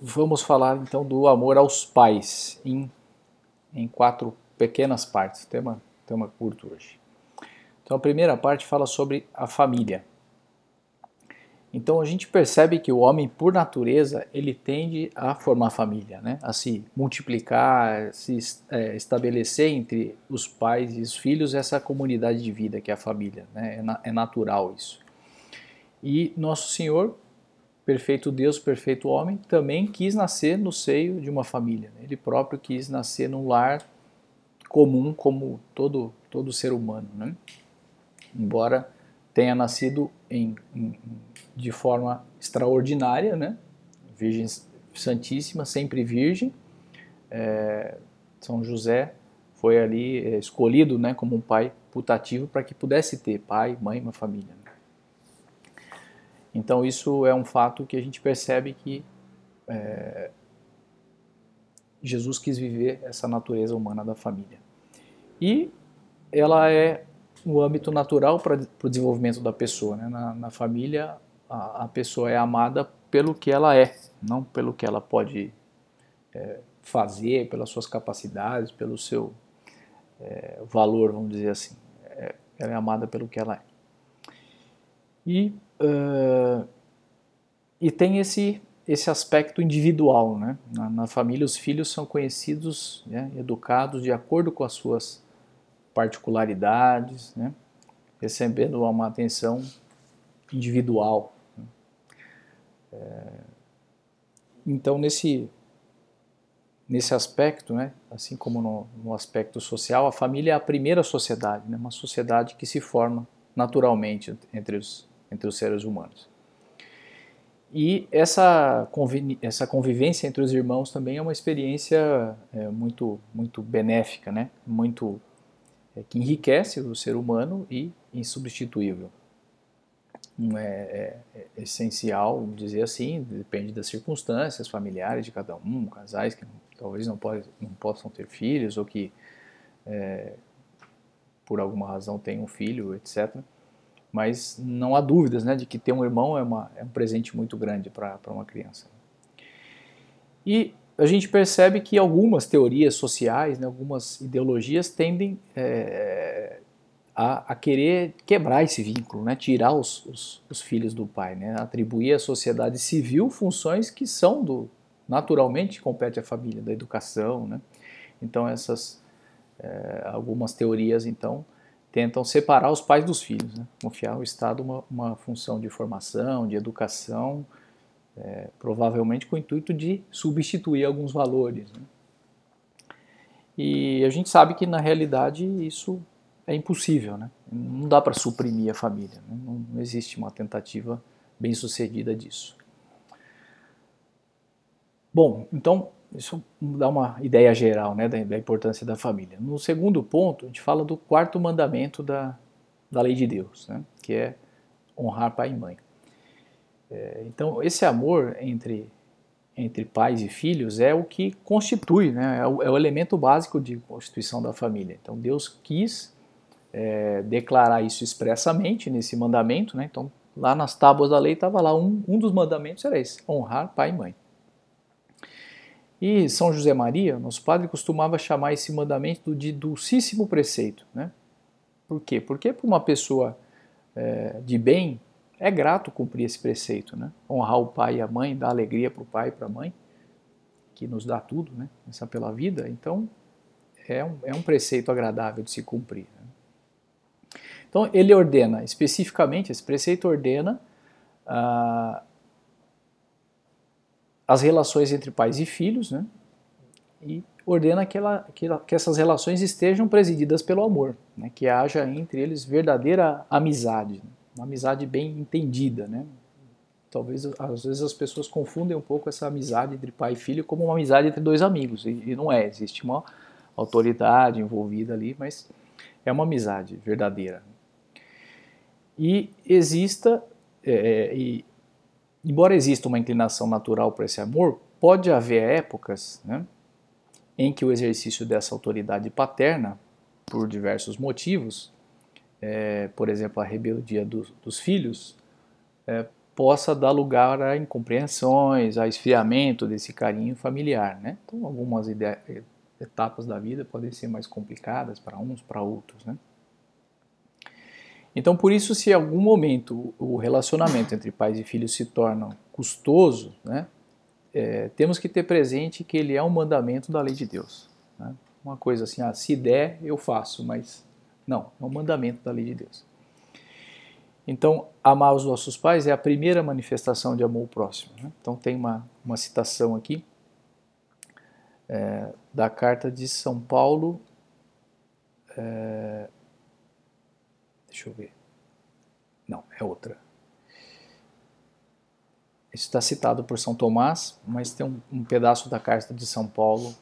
vamos falar então do amor aos pais em, em quatro pequenas partes. Tema, tema curto hoje. Então a primeira parte fala sobre a família. Então a gente percebe que o homem, por natureza, ele tende a formar família, né? a se multiplicar, a se é, estabelecer entre os pais e os filhos essa comunidade de vida que é a família. Né? É, na, é natural isso. E Nosso Senhor, perfeito Deus, perfeito homem, também quis nascer no seio de uma família. Né? Ele próprio quis nascer num lar comum, como todo, todo ser humano. Né? Embora tenha nascido em, em, de forma extraordinária, né? Virgem Santíssima, sempre virgem. É, São José foi ali é, escolhido né, como um pai putativo para que pudesse ter pai, mãe, uma família. Então isso é um fato que a gente percebe que é, Jesus quis viver essa natureza humana da família. E ela é o âmbito natural para o desenvolvimento da pessoa. Né? Na, na família, a, a, pessoa é amada pelo que ela é, não pelo que ela pode é, fazer, pelas suas capacidades, pelo seu é, valor, vamos dizer assim. É, ela é amada pelo que ela é. E, uh, e tem esse, esse aspecto individual. Né? Na, na família, os filhos são conhecidos, né, educados de acordo com as suas particularidades, né? recebendo uma atenção individual. Né? É, então, nesse, nesse aspecto, né, assim como no, no, aspecto social, a família é a primeira sociedade, né, uma sociedade que se forma naturalmente entre os, entre os seres humanos. E essa, conviv essa convivência entre os irmãos também é uma experiência é, muito, muito benéfica, né? muito é, que enriquece o ser humano e insubstituível. Não é, é, é, essencial dizer assim, depende das circunstâncias familiares de cada um, casais que talvez não, pode, não possam ter filhos ou que é, por alguma razão tenham um filho, etc. Mas não há dúvidas né, de que ter um irmão é, uma, é um presente muito grande para uma criança. E a gente percebe que algumas teorias sociais, né, algumas ideologias tendem é, a, a, querer quebrar esse vínculo, né, tirar os, os, os, filhos do pai, né, atribuir à sociedade civil funções que são do naturalmente compete à família, da educação, né. Então essas é, algumas teorias então tentam separar os pais dos filhos, né, confiar ao Estado uma, uma função de formação, de educação é, provavelmente com o intuito de substituir alguns valores. Né? E a gente sabe que na realidade isso é impossível, né? não dá para suprimir a família, né? não, não existe uma tentativa bem sucedida disso. Bom, então isso dá uma ideia geral né, da, da, importância da família. No segundo ponto, a gente fala do quarto mandamento da, da lei de Deus, né, que é honrar pai e mãe. É, então, esse amor entre, entre pais e filhos é o que constitui, né, é, o, é o elemento básico de constituição da família. Então, Deus quis é, declarar isso expressamente nesse mandamento. Né, então, lá nas tábuas da lei estava lá, um, um dos mandamentos era esse, honrar pai e mãe. E São José Maria, nosso padre, costumava chamar esse mandamento de dulcíssimo preceito. Né? Por quê? Porque para uma pessoa é, de bem, é grato cumprir esse preceito, né? Honrar o pai e a mãe, dar alegria para o pai e para a mãe, que nos dá tudo, né? Essa pela vida. Então, é um, é um preceito agradável de se cumprir. Né? Então, ele ordena, especificamente, esse preceito ordena ah, as relações entre pais e filhos, né? E ordena que, ela, que, que essas relações estejam presididas pelo amor, né? que haja entre eles verdadeira amizade. Né? uma amizade bem entendida, né? Talvez às vezes as pessoas confundem um pouco essa amizade entre pai e filho como uma amizade entre dois amigos e, e não é. Existe uma autoridade envolvida ali, mas é uma amizade verdadeira. E exista, é, é e, embora exista uma inclinação natural para esse amor, pode haver épocas né, em que o exercício dessa autoridade paterna, por diversos motivos, é, por exemplo, a rebeldia do, dos filhos, é, possa dar lugar a incompreensões, a esfriamento desse carinho familiar. Né? Então, algumas etapas da vida podem ser mais complicadas para uns, para outros. Né? Então, por isso, se em algum momento o relacionamento entre pais e filhos se torna custoso, né, é, temos que ter presente que ele é um mandamento da lei de Deus. Né? Uma coisa assim, ah, se der, eu faço, mas não, é um mandamento da lei de Deus. Então, amar os nossos pais é a primeira manifestação de amor próximo. Né? Então, tem uma, uma citação aqui é, da carta de São Paulo. É, deixa eu ver. Não, é outra. Isso está citado por São Tomás, mas tem um, um pedaço da carta de São Paulo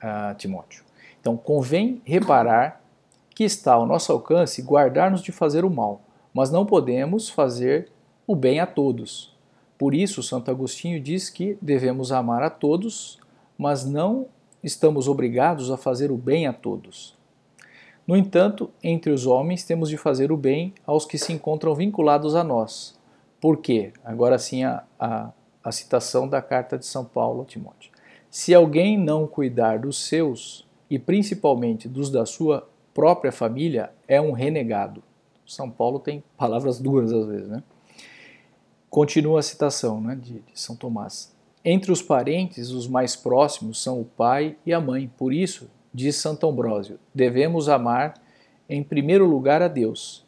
a Timóteo. Então, convém reparar que está ao nosso alcance guardar-nos de fazer o mal mas não podemos fazer o bem a todos. Por isso, Santo Agostinho diz que devemos amar a todos, mas não estamos obrigados a fazer o bem a todos. No entanto, entre os homens temos de fazer o bem aos que se encontram vinculados a nós. Por quê? Agora sim a, a, a citação da carta de São Paulo a Timóteo. Se alguém não cuidar dos seus, e principalmente dos da sua própria família, é um renegado. São Paulo tem palavras duras às vezes, né? Continua a citação né, de, de São Tomás. Entre os parentes, os mais próximos são o pai e a mãe. Por isso, diz Santo Ambrósio, devemos amar em primeiro lugar a Deus,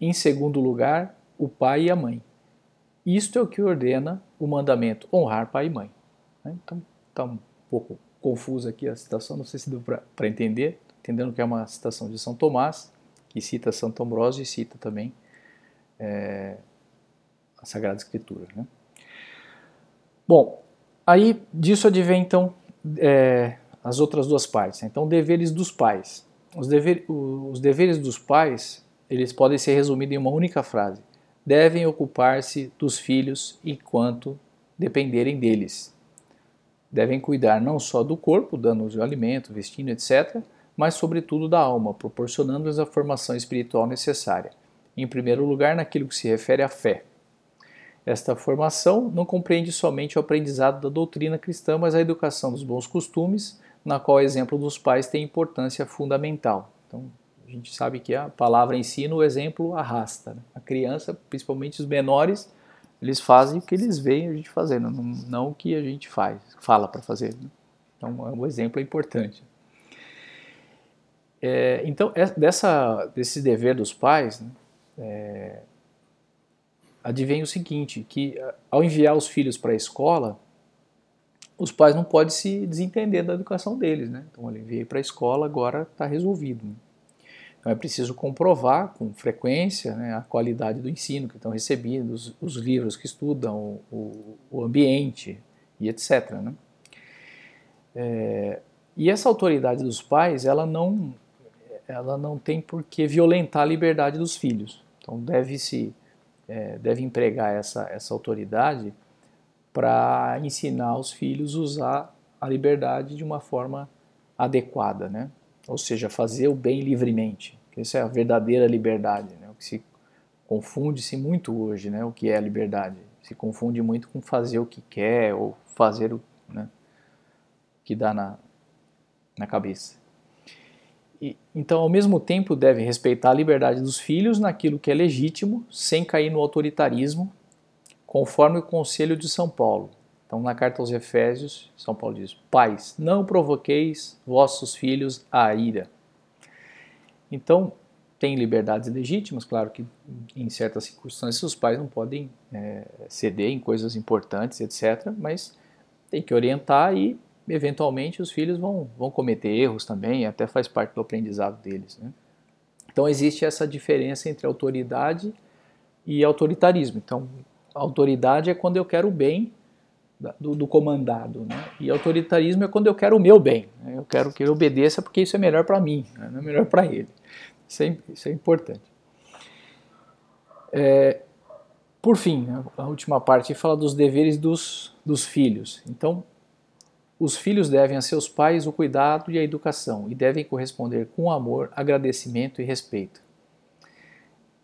em segundo lugar o pai e a mãe. Isto é o que ordena o mandamento, honrar pai e mãe. Né? Então, está um pouco confusa aqui a citação, não sei se deu para entender, entendendo que é uma citação de São Tomás, que cita Santo Ambrósio e cita também é, a Sagrada Escritura. Né? Bom, aí disso advém então é, as outras duas partes. Então, deveres dos pais. Os, dever, os deveres dos pais eles podem ser resumidos em uma única frase: devem ocupar-se dos filhos enquanto dependerem deles. Devem cuidar não só do corpo, dando-lhes o alimento, vestindo, etc., mas sobretudo da alma, proporcionando-lhes a formação espiritual necessária. Em primeiro lugar, naquilo que se refere à fé. Esta formação não compreende somente o aprendizado da doutrina cristã, mas a educação dos bons costumes, na qual o exemplo dos pais tem importância fundamental. Então, a gente sabe que a palavra ensina, o exemplo arrasta. Né? A criança, principalmente os menores, eles fazem o que eles veem a gente fazendo, não, não o que a gente faz, fala para fazer. Né? Então, o exemplo é importante. É, então, é, dessa, desse dever dos pais, né, é, advém o seguinte, que ao enviar os filhos para a escola, os pais não podem se desentender da educação deles. Né? Então, ele enviei para a escola, agora está resolvido. Então, é preciso comprovar com frequência né, a qualidade do ensino que estão recebendo, os, os livros que estudam, o, o ambiente e etc. Né? É, e essa autoridade dos pais, ela não ela não tem por que violentar a liberdade dos filhos. Então deve-se é, deve empregar essa, essa autoridade para ensinar os filhos a usar a liberdade de uma forma adequada, né? Ou seja, fazer o bem livremente. Essa é a verdadeira liberdade, né? O que se confunde-se muito hoje, né? O que é a liberdade? Se confunde muito com fazer o que quer ou fazer o né? que dá na, na cabeça. E, então, ao mesmo tempo, deve respeitar a liberdade dos filhos naquilo que é legítimo, sem cair no autoritarismo, conforme o Conselho de São Paulo. Então, na carta aos Efésios, São Paulo diz: Pais, não provoqueis vossos filhos à ira. Então, tem liberdades legítimas, claro que em certas circunstâncias os pais não podem é, ceder em coisas importantes, etc., mas tem que orientar e eventualmente os filhos vão, vão cometer erros também, até faz parte do aprendizado deles. Né? Então existe essa diferença entre autoridade e autoritarismo. Então, autoridade é quando eu quero o bem do, do comandado, né? e autoritarismo é quando eu quero o meu bem. Né? Eu quero que ele obedeça porque isso é melhor para mim, né? não é melhor para ele. Isso é, isso é importante. É, por fim, a última parte fala dos deveres dos, dos filhos. Então, os filhos devem a seus pais o cuidado e a educação e devem corresponder com amor, agradecimento e respeito.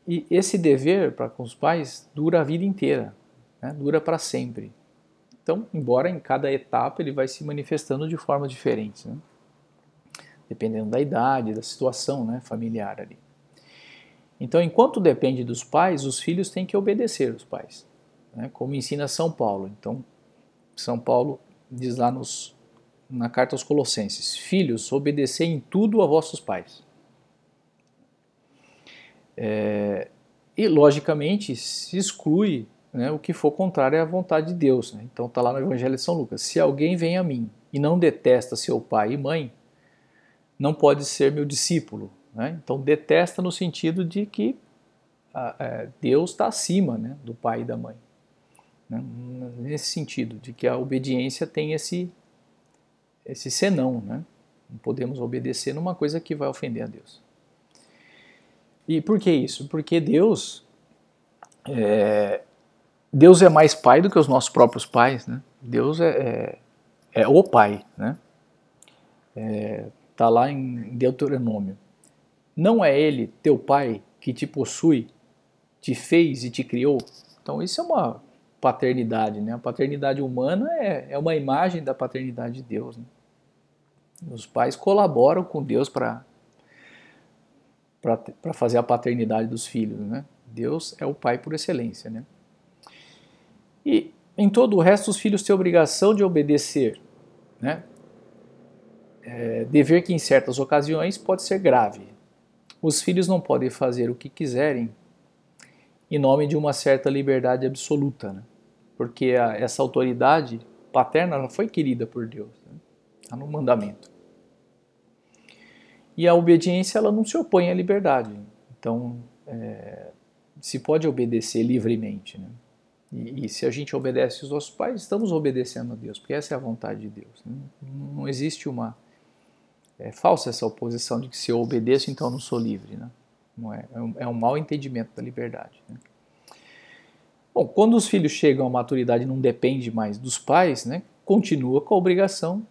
E esse dever para com os pais dura a vida inteira, né? dura para sempre. Então, embora em cada etapa ele vai se manifestando de forma diferente, né? dependendo da idade, da situação né, familiar ali. Então, enquanto depende dos pais, os filhos têm que obedecer os pais, né? como ensina São Paulo. Então, São Paulo diz lá nos, na carta aos Colossenses: Filhos, obedecei em tudo a vossos pais é, e, logicamente, se exclui né, o que for contrário à vontade de Deus. Né? Então está lá no Evangelho de São Lucas: Se alguém vem a mim e não detesta seu pai e mãe, não pode ser meu discípulo. Né? Então detesta no sentido de que a, é, Deus está acima né, do pai e da mãe. Né? Nesse sentido, de que a obediência tem esse, esse senão. Né? Não podemos obedecer numa coisa que vai ofender a Deus. E por que isso? Porque Deus é, Deus é mais pai do que os nossos próprios pais, né? Deus é, é, é o pai, né? É, tá lá em Deuteronômio. Não é ele, teu pai, que te possui, te fez e te criou? Então isso é uma paternidade, né? A paternidade humana é, é uma imagem da paternidade de Deus. Né? Os pais colaboram com Deus para para fazer a paternidade dos filhos. Né? Deus é o pai por excelência. Né? E em todo o resto, os filhos têm obrigação de obedecer. Né? É, dever que em certas ocasiões pode ser grave. Os filhos não podem fazer o que quiserem em nome de uma certa liberdade absoluta, né? porque a, essa autoridade paterna foi querida por Deus, está né? no mandamento. E a obediência ela não se opõe à liberdade. Então, é, se pode obedecer livremente. Né? E, e, se a gente obedece os nossos pais, estamos obedecendo a Deus, porque essa é a vontade de Deus. Né? Não existe uma. É falsa essa oposição de que se eu obedeço, então eu não sou livre. Né? Não é, é, um, é um mau entendimento da liberdade. Né? Bom, quando os filhos chegam à maturidade não depende mais dos pais, né? continua com a obrigação,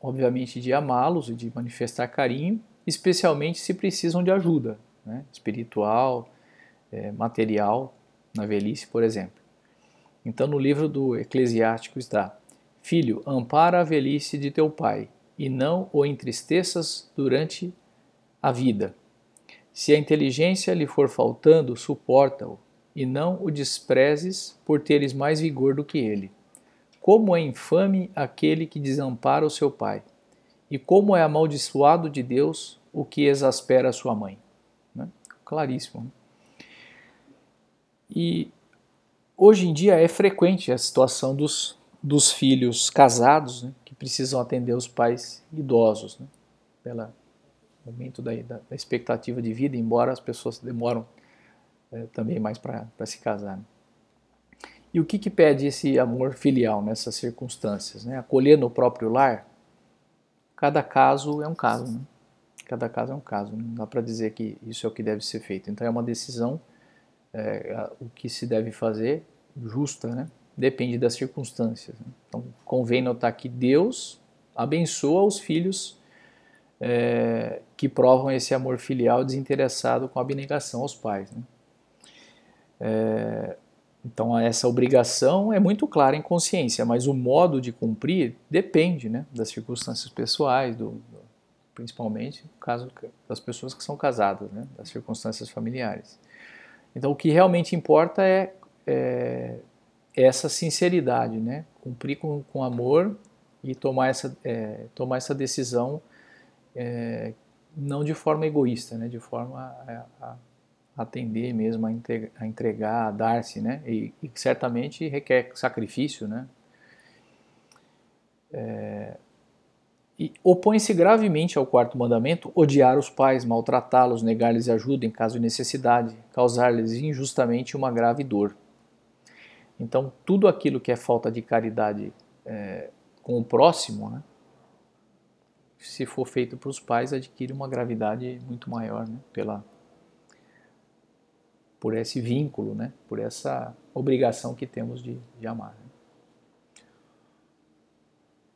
obviamente, de amá-los e de manifestar carinho, especialmente se precisam de ajuda né, espiritual, é, material, na velhice, por exemplo. Então, no livro do Eclesiástico está: Filho, ampara a velhice de teu pai, e não o entristeças durante a vida. Se a inteligência lhe for faltando, suporta-o, e não o desprezes por teres mais vigor do que ele. Como é infame aquele que desampara o seu pai, e como é amaldiçoado de Deus o que exaspera sua mãe. Né? Claríssimo. Né? E hoje em dia é frequente a situação dos, dos filhos casados né, que precisam atender os pais idosos, né, pelo aumento da, da, da, expectativa de vida, embora as pessoas demoram é, também mais para se casar. Né? E o que, que pede esse amor filial nessas circunstâncias? Né? Acolher no próprio lar cada caso é um caso, né? Cada caso é um caso, não dá para dizer que isso é o que deve ser feito. Então é uma decisão, é, o que se deve fazer, justa, né? Depende das circunstâncias. Né? Então convém notar que Deus abençoa os filhos é, que provam esse amor filial desinteressado com abnegação aos pais. Né? É, então essa obrigação é muito clara em consciência, mas o modo de cumprir depende né, das circunstâncias pessoais, do, do, principalmente no caso das pessoas que são casadas, né, das circunstâncias familiares. Então o que realmente importa é, é essa sinceridade, né, cumprir com, com amor e tomar essa, é, tomar essa decisão é, não de forma egoísta, né, de forma a, a atender mesmo, a entregar, a dar-se, né? E, e, certamente requer sacrifício, né? É, e opõe-se gravemente ao quarto mandamento odiar os pais, maltratá-los, negar-lhes ajuda em caso de necessidade, causar-lhes injustamente uma grave dor. Então, tudo aquilo que é falta de caridade é, com o próximo, né? se for feito para os pais, adquire uma gravidade muito maior né? pela por esse vínculo, né? por essa obrigação que temos de, de amar.